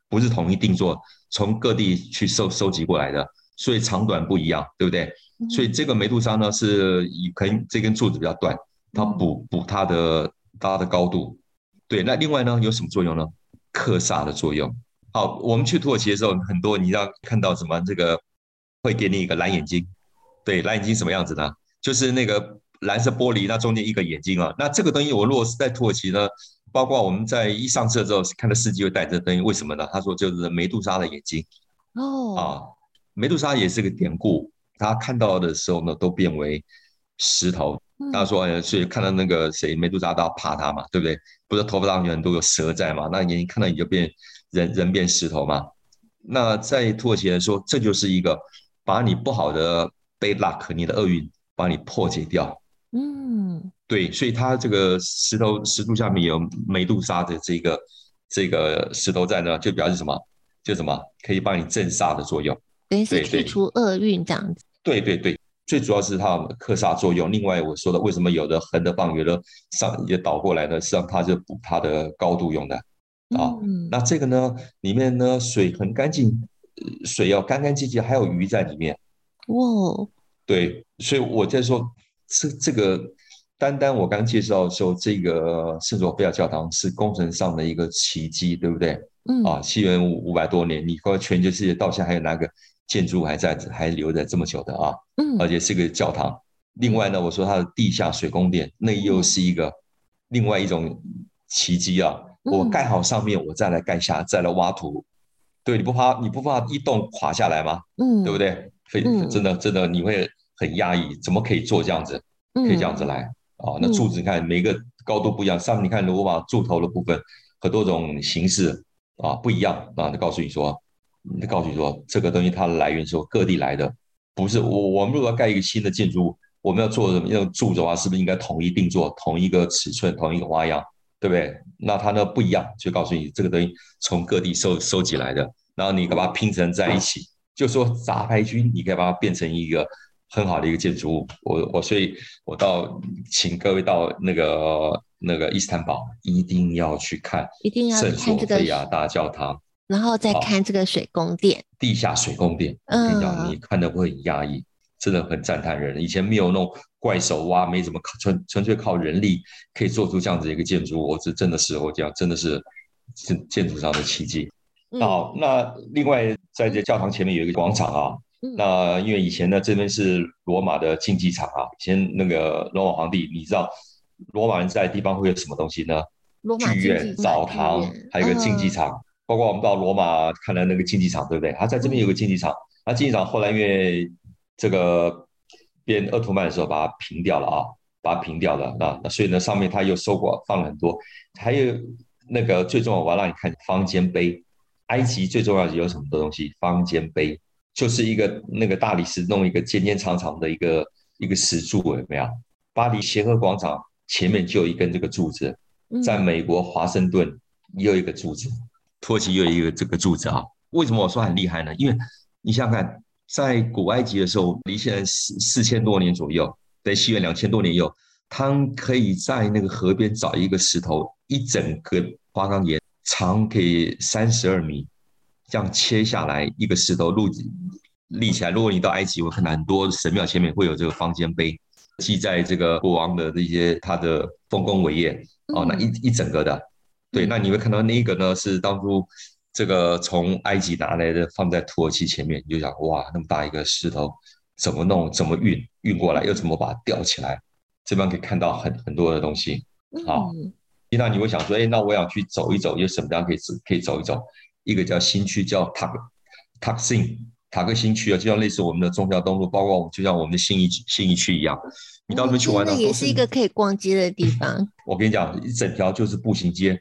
不是统一定做，从各地去收收集过来的，所以长短不一样，对不对？嗯、所以这个梅杜莎呢，是以可能这根柱子比较短，它补补它的它的高度。对，那另外呢有什么作用呢？克煞的作用。好，我们去土耳其的时候，很多你要看到什么这个。会给你一个蓝眼睛，对，蓝眼睛什么样子呢？就是那个蓝色玻璃，那中间一个眼睛啊。那这个东西我如果是在土耳其呢，包括我们在一上车之后看到司机会戴这个东西，为什么呢？他说就是梅杜莎的眼睛。哦，啊，梅杜莎也是个典故，他看到的时候呢都变为石头。他说，哎，所以看到那个谁梅杜莎都要怕他嘛，对不对？不是头发上有很多有蛇在嘛？那眼睛看到你就变人人变石头嘛？那在土耳其来说，这就是一个。把你不好的 bad luck，你的厄运，把你破解掉。嗯，对，所以它这个石头石柱下面有美杜莎的这个这个石头在呢，就表示什么？就什么可以帮你镇煞的作用，等于是去除厄运这样子。对对对，最主要是它克煞作用。另外我说的，为什么有的横的放，有的上也倒过来呢？实际上它是补它的高度用的啊。嗯，那这个呢，里面呢水很干净。水要干干净净，还有鱼在里面。哇，对，所以我在说，这这个单单我刚介绍说，这个圣索菲亚教堂是工程上的一个奇迹，对不对？嗯啊，西元五五百多年，你说全球世界到现在还有哪个建筑还在还留在这么久的啊？嗯，而且是个教堂。另外呢，我说它的地下水宫殿，那又是一个另外一种奇迹啊！我盖好上面，我再来盖下，再来挖土。对，你不怕你不怕一栋垮下来吗？嗯，对不对？非真的真的你会很压抑，怎么可以做这样子？可以这样子来啊？那柱子你看每个高度不一样，上面你看如果把柱头的部分很多种形式啊不一样啊，就告诉你说，就告诉你说这个东西它的来源是各地来的，不是我我们如果要盖一个新的建筑物，我们要做什么要柱子的话，是不是应该统一定做，同一个尺寸，同一个花样？对不对？那它呢不一样，就告诉你这个东西从各地收收集来的，然后你把它拼成在一起，就说杂牌军，你可以把它变成一个很好的一个建筑物。我我所以，我到请各位到那个那个伊斯坦堡，一定要去看，一定要看这个菲亚大教堂，然后再看这个水宫殿，地下水宫殿。嗯，我跟你讲，你看的会很压抑，真的很赞叹人。以前没有那种怪手挖，没怎么靠纯纯粹靠人力可以做出这样子一个建筑物，我是真的是我讲真的是建建筑上的奇迹。好，那另外在这教堂前面有一个广场啊，嗯、那因为以前呢这边是罗马的竞技场啊，以前那个罗马皇帝，你知道罗马人在的地方会有什么东西呢？剧院、澡堂，还有个竞技场，嗯、包括我们到罗马看的那个竞技场，对不对？他在这边有个竞技场，那竞技场后来因为这个变奥图曼的时候把它平掉了啊，把它平掉了啊，那所以呢上面他又收过放了很多，还有那个最重要，我要让你看方尖碑。埃及最重要的有什么的东西？方尖碑就是一个那个大理石弄一个尖尖长长的一个一个石柱，有没有？巴黎协和广场前面就有一根这个柱子，在美国华盛顿又有一个柱子，土耳其又有一个这个柱子啊。为什么我说很厉害呢？因为你想想看，在古埃及的时候，离现在四四千多年左右，在西元两千多年以后，他们可以在那个河边找一个石头，一整个花岗岩。长可以三十二米，这样切下来一个石头立立起来。如果你到埃及，我看到很多神庙前面会有这个方尖碑，记载这个国王的这些他的丰功伟业哦，那一一整个的，对，那你会看到那一个呢是当初这个从埃及拿来的，放在土耳其前面，你就想哇，那么大一个石头怎么弄？怎么运运过来？又怎么把它吊起来？这边可以看到很很多的东西，好。那你会想说，哎，那我想去走一走，有什么地方可以？可以走一走。一个叫新区，叫塔克塔克辛塔克新区啊，就像类似我们的中桥东路，包括我们就像我们的信义信义区一样。你到那边去玩，那也是一个可以逛街的地方。我跟你讲，一整条就是步行街，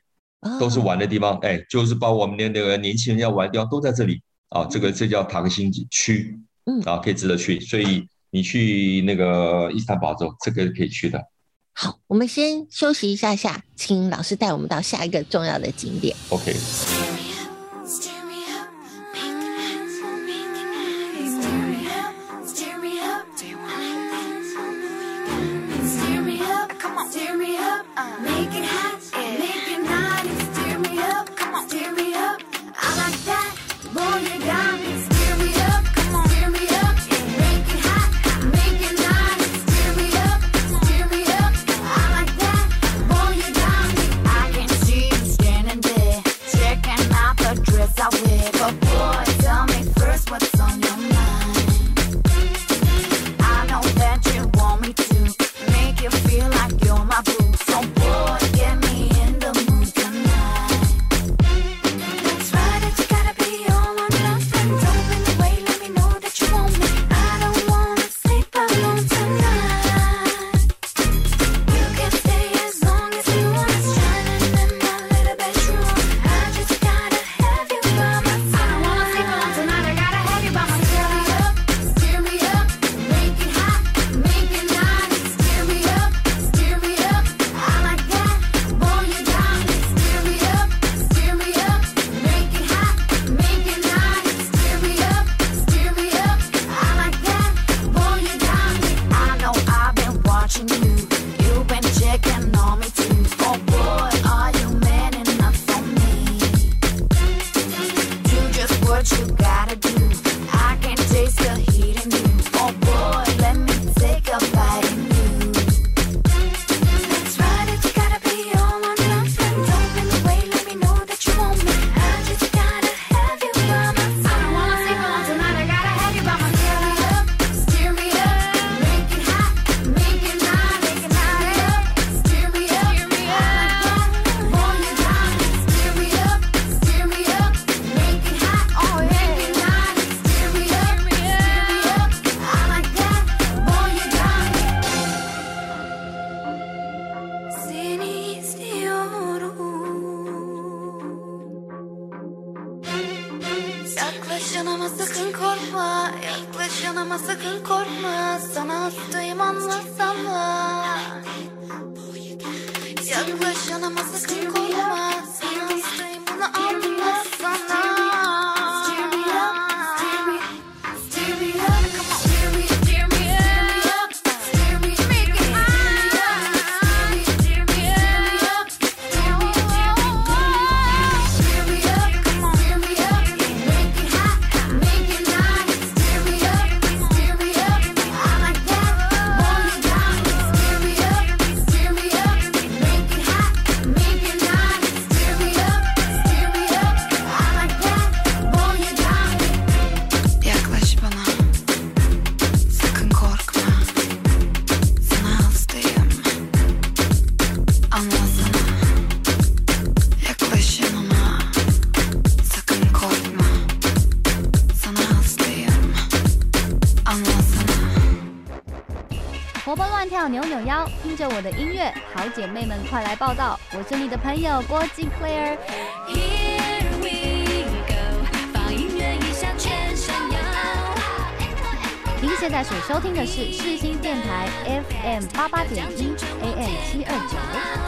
都是玩的地方。哎，就是把我们的那个年轻人要玩的地方都在这里啊。这个这叫塔克新区，嗯，啊，可以值得去。所以你去那个伊斯坦堡之后，这个是可以去的。好，我们先休息一下下，请老师带我们到下一个重要的景点。OK。着我的音乐，好姐妹们快来报道！我是你的朋友郭静 Claire。Here we go，放音乐一下全身摇。您现在所收听的是世新电台 FM 八八点一 AM 七二九。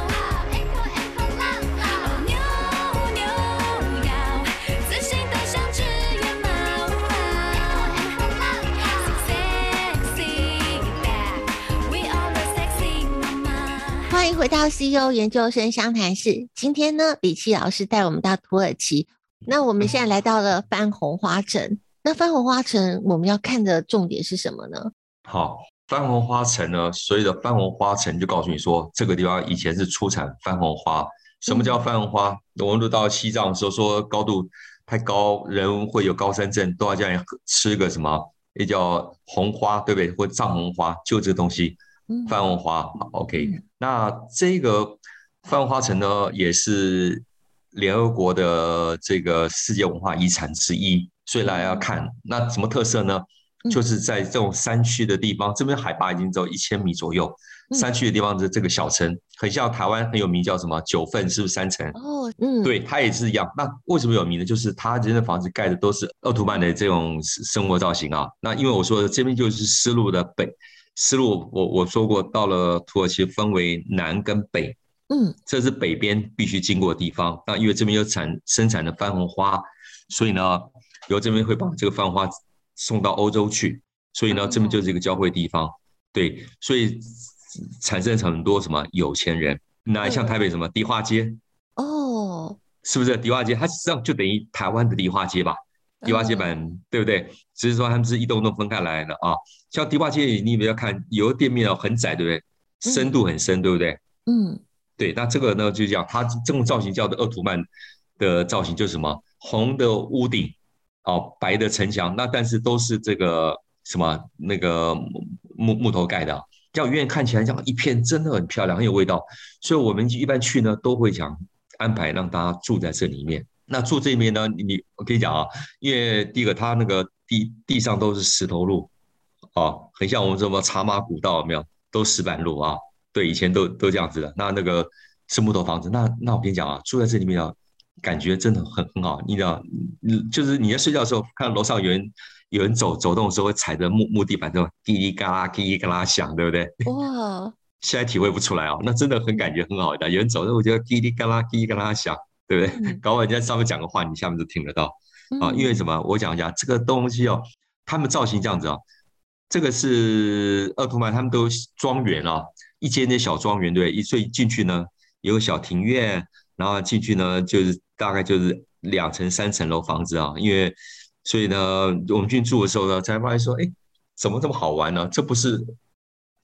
欢迎回到 CEO 研究生商谈室。今天呢，李琦老师带我们到土耳其。那我们现在来到了番红花城。那番红花城，我们要看的重点是什么呢？好，番红花城呢，所谓的番红花城就告诉你说，这个地方以前是出产番红花。什么叫番红花？嗯、我们都到西藏的时候说高度太高，人会有高山症，都要这样吃个什么，也叫红花，对不对？或藏红花，就这个东西。番红花，OK，那这个范文花城呢，也是联合国的这个世界文化遗产之一，所以大家要看。那什么特色呢？就是在这种山区的地方，这边海拔已经只有一千米左右，山区的地方的这个小城，很像台湾很有名，叫什么九份，是不是山城？哦，嗯，对，它也是一样。那为什么有名呢？就是它这边的房子盖的都是奥图曼的这种生活造型啊。那因为我说的这边就是丝路的北。丝路，我我说过，到了土耳其分为南跟北，嗯，这是北边必须经过的地方。那因为这边有产生产的番红花，所以呢，由这边会把这个番红花送到欧洲去，所以呢，这边就是一个交汇地方。对，所以产生很多什么有钱人。那像台北什么迪化街，哦，是不是迪化街？它实际上就等于台湾的迪化街吧？迪化街版、嗯、对不对？只是说他们是一栋栋分开来的啊。像迪化街，你不要看有的店面哦很窄，对不对？深度很深，对不对？嗯，对。那这个呢，就讲它这种造型叫做鄂图曼的造型，就是什么红的屋顶，哦，白的城墙。那但是都是这个什么那个木木头盖的，这样远远看起来像一片真的很漂亮，很有味道。所以我们一般去呢，都会想安排让大家住在这里面。那住这边呢，你我跟你讲啊，因为第一个它那个地地上都是石头路，啊，很像我们什么茶马古道有没有？都石板路啊，对，以前都都这样子的。那那个是木头房子，那那我跟你讲啊，住在这里面啊，感觉真的很很好。你知道，嗯，就是你在睡觉的时候，看到楼上有人有人走走动的时候，会踩着木木地板，这种滴滴嘎啦滴滴嘎啦响，对不对？哇，现在体会不出来哦，那真的很感觉很好的。有人走那，我觉得滴滴嘎啦滴滴嘎啦响。对不对？搞完人家上面讲个话，你下面就听得到啊。因为什么？我讲一下这个东西哦，他们造型这样子啊。这个是鄂图曼，他们都庄园啊，一间间小庄园，对，所以进去呢有小庭院，然后进去呢就是大概就是两层三层楼房子啊。因为所以呢，我们进去住的时候呢，才发现说，哎，怎么这么好玩呢？这不是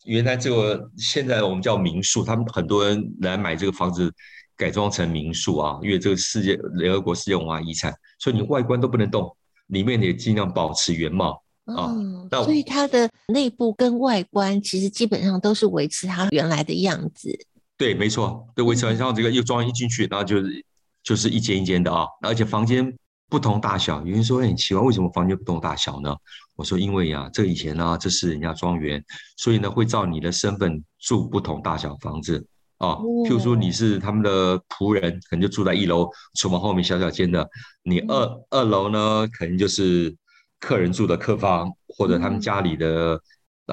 原来这个现在我们叫民宿，他们很多人来买这个房子。改装成民宿啊，因为这个世界联合国世界文化遗产，所以你外观都不能动，里面也尽量保持原貌啊。嗯、所以它的内部跟外观其实基本上都是维持它原来的样子。对，没错，对，维持完像这个又装一进去，然后就是就是一间一间的啊，而且房间不同大小。有人说很奇怪，为什么房间不同大小呢？我说因为呀、啊，这以前呢、啊，这是人家庄园，所以呢会照你的身份住不同大小房子。啊，譬如说你是他们的仆人，可能就住在一楼，厨房后面小小间的。你二二楼呢，可能就是客人住的客房，或者他们家里的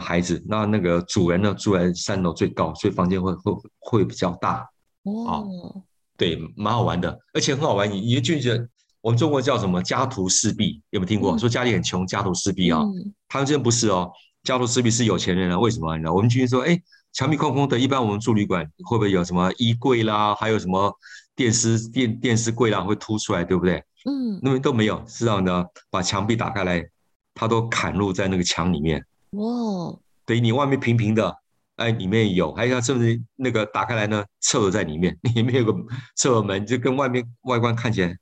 孩子。那那个主人呢，住在三楼最高，所以房间会会会比较大。哦，对，蛮好玩的，而且很好玩。你你就觉得我们中国叫什么家徒四壁，有没有听过？说家里很穷，家徒四壁啊。他们这边不是哦，家徒四壁是有钱人啊。为什么？你知道？我们进去说，哎。墙壁空空的，一般我们住旅馆会不会有什么衣柜啦，还有什么电视电电视柜啦会凸出来，对不对？嗯，那边都没有，是这样的，把墙壁打开来，它都砍入在那个墙里面。哇，等于你外面平平的，哎，里面有，还有甚至那个打开来呢，厕所在里面，里面有个厕所门，就跟外面外观看起来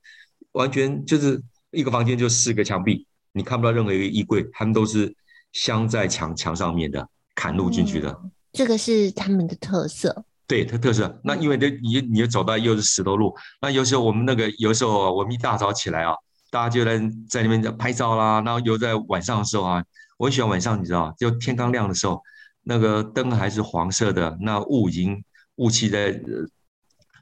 完全就是一个房间，就四个墙壁，你看不到任何一个衣柜，他们都是镶在墙墙上面的，砍入进去的。嗯这个是他们的特色，对，它特色。那因为这你你又走到又是石头路，那有时候我们那个有时候我们一大早起来啊，大家就在在那边拍照啦。然后又在晚上的时候啊，我很喜欢晚上，你知道，就天刚亮的时候，那个灯还是黄色的，那雾已经雾气在、呃、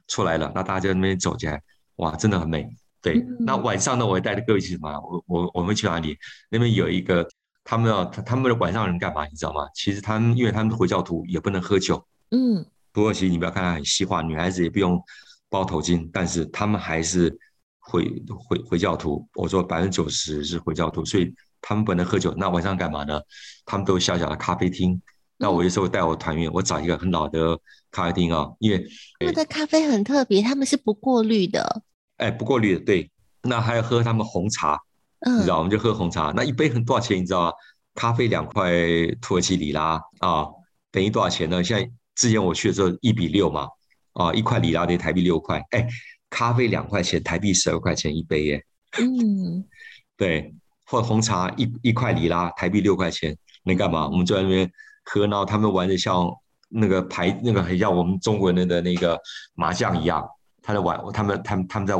出来了，那大家在那边走起来，哇，真的很美。对，嗯、那晚上呢，我会带着各位去什么？我我我们去哪里？那边有一个，他们要他们的晚上人干嘛？你知道吗？其实他们因为他们回教徒也不能喝酒。嗯，土耳其你不要看它很西化，女孩子也不用包头巾，但是他们还是回回回教徒。我说百分之九十是回教徒，所以他们不能喝酒。那晚上干嘛呢？他们都有小小的咖啡厅。那我有时候带我团员，我找一个很老的咖啡厅啊，因为他们的咖啡很特别，他们是不过滤的。哎，不过滤的，对。那还要喝他们红茶，嗯、你知道，我们就喝红茶。那一杯很多少钱？你知道吗？咖啡两块土耳其里拉啊，等于多少钱呢？现在之前我去的时候一比六嘛，啊，一块里拉等于台币六块。哎，咖啡两块钱，台币十二块钱一杯耶。嗯，对，或红茶一一块里拉，台币六块钱，能干嘛？我们就在那边喝，然后他们玩的像那个牌，那个很像我们中国人的那个麻将一样。他在玩，他们他们他们在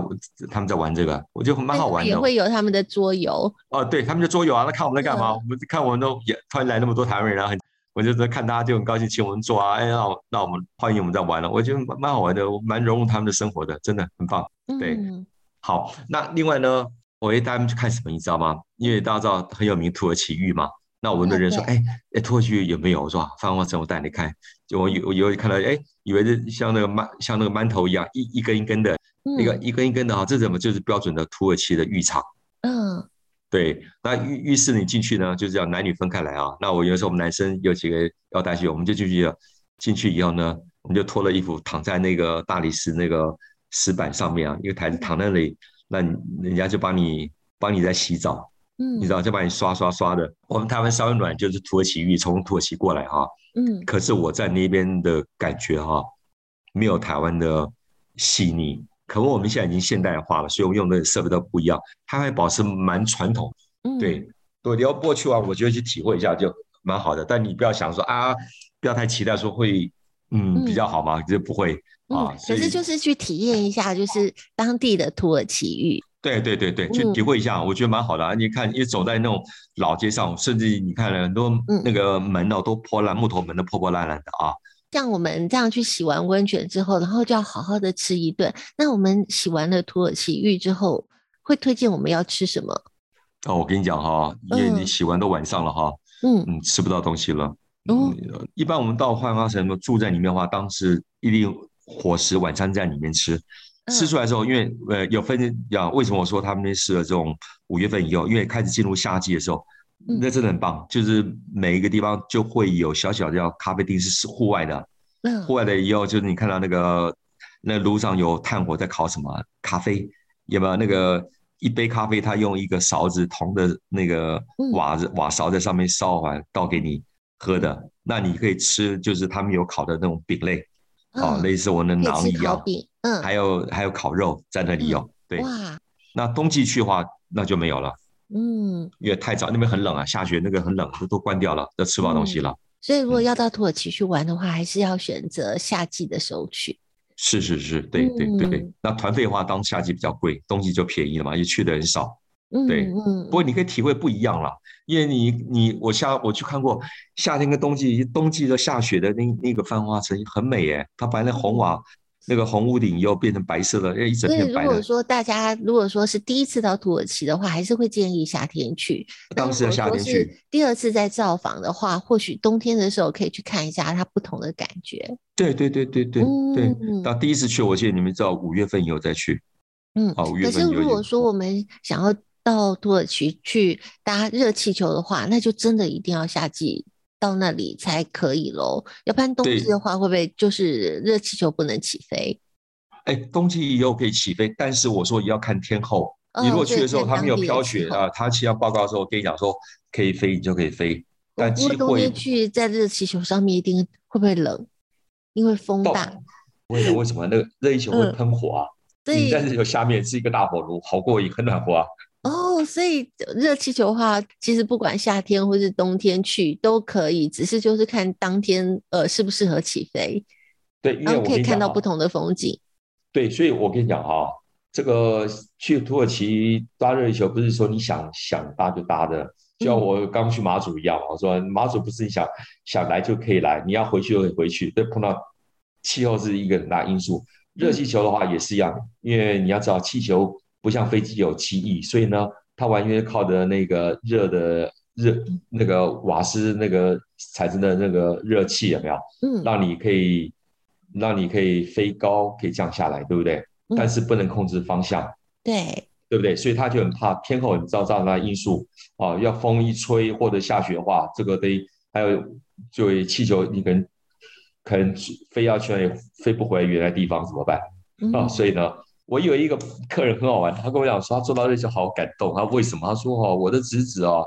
他们在玩这个，我觉得蛮好玩的。也会有他们的桌游哦，对，他们的桌游啊，那看我们在干嘛？嗯、我们看我们都也突然来那么多台湾人，然后很，我就在看大家就很高兴请我们做啊，哎，那我那我们欢迎我们在玩了，我觉得蛮好玩的，蛮融入他们的生活的，真的很棒。对，嗯、好，那另外呢，我会带他们去看什么，你知道吗？因为大家知道很有名土耳其浴嘛。那我们的人说，哎哎，土耳其有没有？我说，范花生，我带你看。就我有我有看到，哎，以为是像那个馒像那个馒头一样，一一根一根的，那个一根一根的哈，这怎么就是标准的土耳其的浴场？嗯，对。那浴浴室你进去呢，就是要男女分开来啊。那我有时候我们男生有几个要带去，我们就进去了。进去以后呢，我们就脱了衣服，躺在那个大理石那个石板上面啊，一个台子躺在那里，那人家就帮你帮你在洗澡。嗯，你知道就把你刷刷刷的。我们台湾稍微暖，就是土耳其浴，从土耳其过来哈。嗯，可是我在那边的感觉哈，没有台湾的细腻。可能我们现在已经现代化了，所以我们用的设备都不一样。它还保持蛮传统。嗯，对，对，你要过去玩，我觉得去体会一下就蛮好的。但你不要想说啊，不要太期待说会嗯比较好嘛，就不会啊。可是就是去体验一下，就是当地的土耳其浴。对对对对，去体会一下，嗯、我觉得蛮好的啊！你看，你走在那种老街上，甚至你看了很多那个门哦，都破烂，木头门都破破烂烂的啊。像我们这样去洗完温泉之后，然后就要好好的吃一顿。那我们洗完了土耳其浴之后，会推荐我们要吃什么？哦，我跟你讲哈，因为你洗完都晚上了哈，嗯嗯，吃不到东西了。嗯，一般我们到浣花城住在里面的话，当时一定伙食晚餐在里面吃。吃出来之后，因为呃有分讲，为什么我说他们那适合这种五月份以后，因为开始进入夏季的时候，那真的很棒，就是每一个地方就会有小小的叫咖啡厅，是户外的，户外的以后就是你看到那个那炉上有炭火在烤什么咖啡，有没有？那个一杯咖啡，他用一个勺子铜的那个瓦子瓦勺在上面烧完倒给你喝的，那你可以吃，就是他们有烤的那种饼类。哦，类似我的馕一样，嗯，还有还有烤肉在那里有，对，哇，那冬季去的话那就没有了，嗯，因为太早那边很冷啊，下雪那个很冷，都都关掉了，都吃不到东西了。所以如果要到土耳其去玩的话，还是要选择夏季的时候去。是是是，对对对对。那团费的话，当夏季比较贵，冬季就便宜了嘛，因为去的人少。对，嗯，不过你可以体会不一样了，因为你你我夏我去看过夏天跟冬季，冬季的下雪的那那个繁华城很美耶，它把那红瓦那个红屋顶又变成白色的，一整片白的。如果说大家如果说是第一次到土耳其的话，还是会建议夏天去。当时的夏天去。第二次再造访的话，或许冬天的时候可以去看一下它不同的感觉。对对对对对对。到第一次去，我记得你们知道五月份以后再去。嗯，好，五月份。可是如果说我们想要。到土耳其去搭热气球的话，那就真的一定要夏季到那里才可以喽。要不然冬季的话，会不会就是热气球不能起飞？哎，冬季也有可以起飞，但是我说也要看天候。哦、你如果去的时候它没有飘雪啊，他气象报告的时候跟你讲说可以飞，你就可以飞。但机会冬天去在热气球上面一定会不会冷？因为风大。为什么？为什么？那个热气球会喷火啊？你在热气球下面是一个大火炉，好过瘾，很暖和啊。哦，所以热气球的话，其实不管夏天或是冬天去都可以，只是就是看当天呃适不适合起飞。对，因为我可以看到不同的风景。对，所以我跟你讲哈，这个去土耳其搭热气球不是说你想想搭就搭的，就像我刚去马祖一样，我说马祖不是你想想来就可以来，你要回去就可以回去，对，碰到气候是一个很大因素。热气球的话也是一样，因为你要知道气球不像飞机有机翼，所以呢，它完全靠着那个热的热那个瓦斯那个产生的那个热气有没有？嗯，让你可以让你可以飞高，可以降下来，对不对？但是不能控制方向，对。对不对？所以他就很怕天候很糟糟的因素啊，要风一吹或者下雪的话，这个得还有作为气球，你可能可能飞要去那里飞不回原来地方怎么办？嗯、啊，所以呢，我有一个客人很好玩，他跟我讲说他坐到热气球好感动，他为什么？他说哦，我的侄子哦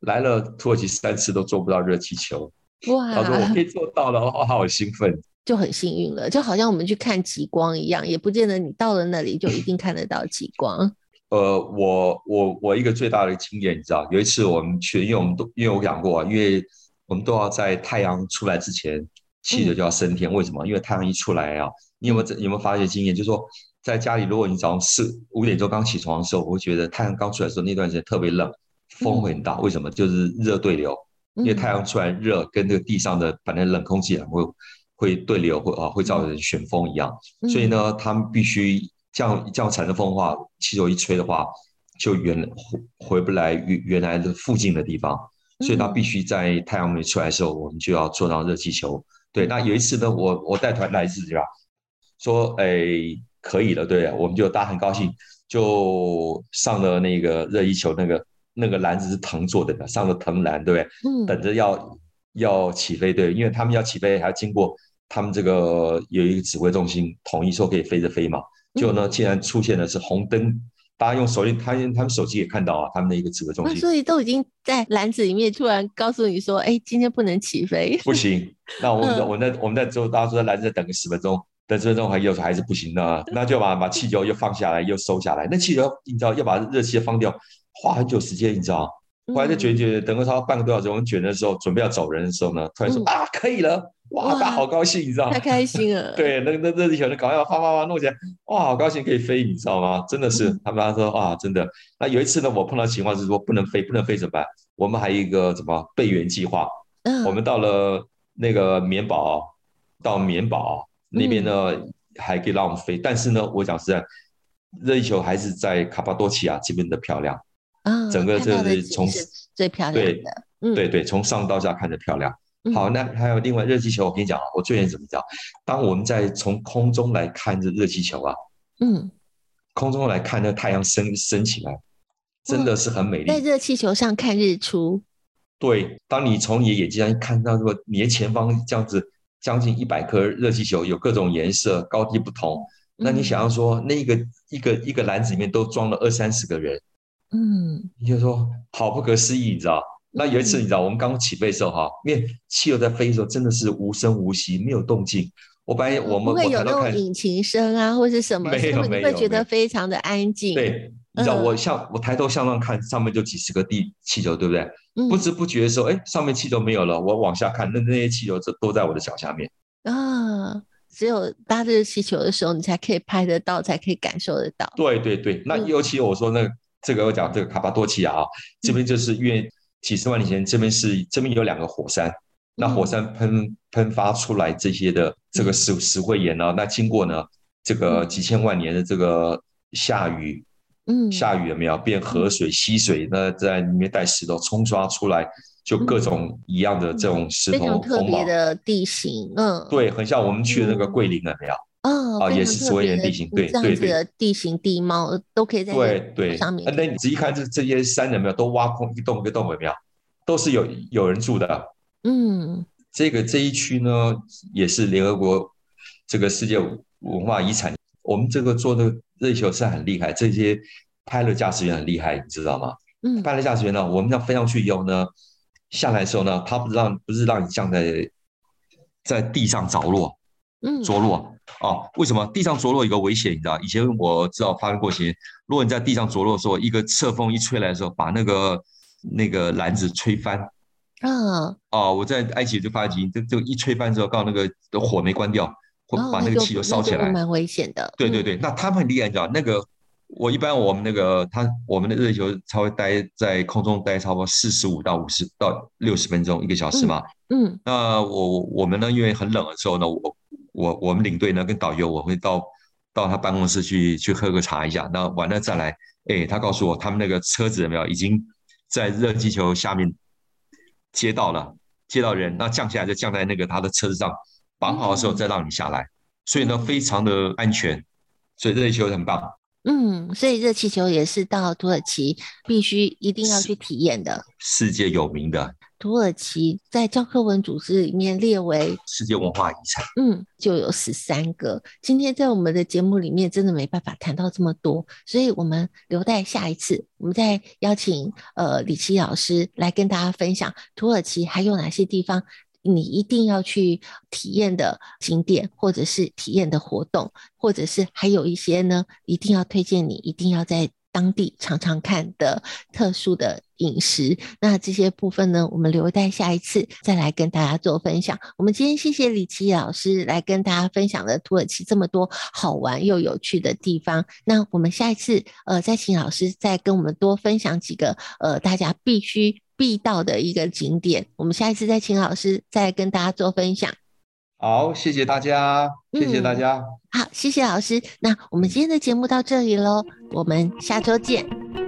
来了土耳其三次都坐不到热气球，哇，他说我可以做到了，哦，他好兴奋，就很幸运了，就好像我们去看极光一样，也不见得你到了那里就一定看得到极光。呃，我我我一个最大的经验，你知道，有一次我们去，因为我们都因为我讲过，啊因为我们都要在太阳出来之前，气球就要升天。嗯、为什么？因为太阳一出来啊，你有没有有没有发现经验？就是说，在家里，如果你早上四五点钟刚起床的时候，我会觉得太阳刚出来的时候那段时间特别冷，风会很大。为什么？就是热对流，因为太阳出来热，跟这个地上的反正冷空气会会对流，会啊会造成旋风一样。所以呢，他们必须。这样这样产生风的话，气球一吹的话，就原回回不来原原来的附近的地方，所以它必须在太阳没出来的时候，我们就要坐上热气球。对，那有一次呢，我我带团来自己吧，说哎可以了，对，我们就大家很高兴，就上了那个热气球，那个那个篮子是藤做的，上了藤篮，对不对？嗯。等着要要起飞，对，因为他们要起飞还要经过他们这个有一个指挥中心统一说可以飞着飞嘛。就呢，竟然出现的是红灯，大家用手机，他他们手机也看到啊，他们的一个指挥中心。所以都已经在篮子里面，突然告诉你说，哎，今天不能起飞。不行，那我我们在我们在之后，大家说在篮子等个十分钟，等十分钟还又说还是不行的，那就把把气球又放下来，又收下来。那气球你知道要把热气放掉，花很久时间，你知道。后来就卷卷，等了差不多半个多小时，我们卷的时候，准备要走人的时候呢，突然说、嗯、啊，可以了。哇，大家好高兴，你知道吗？太开心了。对，那那热气球就搞快发发发弄起来，哇，好高兴可以飞，你知道吗？真的是，嗯、他们他说啊，真的。那有一次呢，我碰到情况是说不能飞，不能飞怎么办？我们还有一个什么备援计划？嗯，我们到了那个棉堡，到棉堡那边呢，嗯、还可以让我们飞。但是呢，我讲实在，热气球还是在卡帕多奇亚这边的漂亮。嗯，整个这是从最漂亮的。对，嗯、对对，从上到下看着漂亮。好，那还有另外热气球，我跟你讲啊，我最近怎么讲？当我们在从空中来看这热气球啊，嗯，空中来看那太阳升升起来，真的是很美丽。在热气球上看日出，对，当你从你的眼睛上看到，如果你的前方这样子将近一百颗热气球，有各种颜色，高低不同，那你想要说，那个一个一个篮子里面都装了二三十个人，嗯，你就说好不可思议，你知道？那有一次，你知道，我们刚起飞的时候，哈，因为气球在飞的时候真的是无声无息，没有动静。我发现我们会有那种引擎声啊，或是什么，没有没有，会觉得非常的安静。对，你知道，我向我抬头向上看，上面就几十个地气球，对不对？不知不觉的时候，哎，上面气球没有了，我往下看，那那些气球都都在我的脚下面。啊，只有搭这个气球的时候，你才可以拍得到，才可以感受得到。对对对，那尤其我说那个这个我讲这个卡帕多奇亚啊，这边就是因为。几十万年前，这边是这边有两个火山，那火山喷喷发出来这些的这个石石灰岩呢，那经过呢这个几千万年的这个下雨，嗯，下雨有没有变河水溪水？那在里面带石头冲刷出来，就各种一样的这种石头，非常特别的地形，嗯，对，很像我们去的那个桂林有没有？哦，啊，也是石灰岩地形，对对对，地形地貌都可以在对对上面。那你仔细看这这些山有没有都挖空一洞一个洞有没有？都是有有人住的。嗯，这个这一区呢也是联合国这个世界文化遗产。我们这个做的热气球是很厉害，这些派乐驾驶员很厉害，你知道吗？嗯，派乐驾驶员呢，我们要飞上去以后呢，下来的时候呢，他不是让不是让你降在在地上着落，嗯，着落。哦，为什么地上着落有个危险？你知道，以前我知道发生过一些，如果你在地上着落的时候，一个侧风一吹来的时候，把那个那个篮子吹翻。啊，哦，我在埃及就发现，就就一吹翻之后，刚好那个火没关掉，或把那个气球烧起来，蛮危险的。对对对，那他们很厉害，你知道，那个我一般我们那个他我们的热气球才会待在空中待差不多四十五到五十到六十分钟一个小时嘛。嗯，嗯那我我们呢，因为很冷的时候呢，我我我们领队呢跟导游我会到到他办公室去去喝个茶一下，那完了再来，哎，他告诉我他们那个车子有没有已经在热气球下面接到了接到人，那降下来就降在那个他的车子上，绑好的时候再让你下来，所以呢非常的安全，所以热气球很棒。嗯，所以热气球也是到土耳其必须一定要去体验的，世界有名的。土耳其在教科文组织里面列为世界文化遗产，嗯，就有十三个。今天在我们的节目里面真的没办法谈到这么多，所以我们留待下一次，我们再邀请呃李琦老师来跟大家分享土耳其还有哪些地方。你一定要去体验的景点，或者是体验的活动，或者是还有一些呢，一定要推荐你一定要在当地常常看的特殊的饮食。那这些部分呢，我们留待下一次再来跟大家做分享。我们今天谢谢李琦老师来跟大家分享了土耳其这么多好玩又有趣的地方。那我们下一次呃，再请老师再跟我们多分享几个呃，大家必须。必到的一个景点，我们下一次再请老师再跟大家做分享。好，谢谢大家，谢谢大家。嗯，好，谢谢老师。那我们今天的节目到这里喽，我们下周见。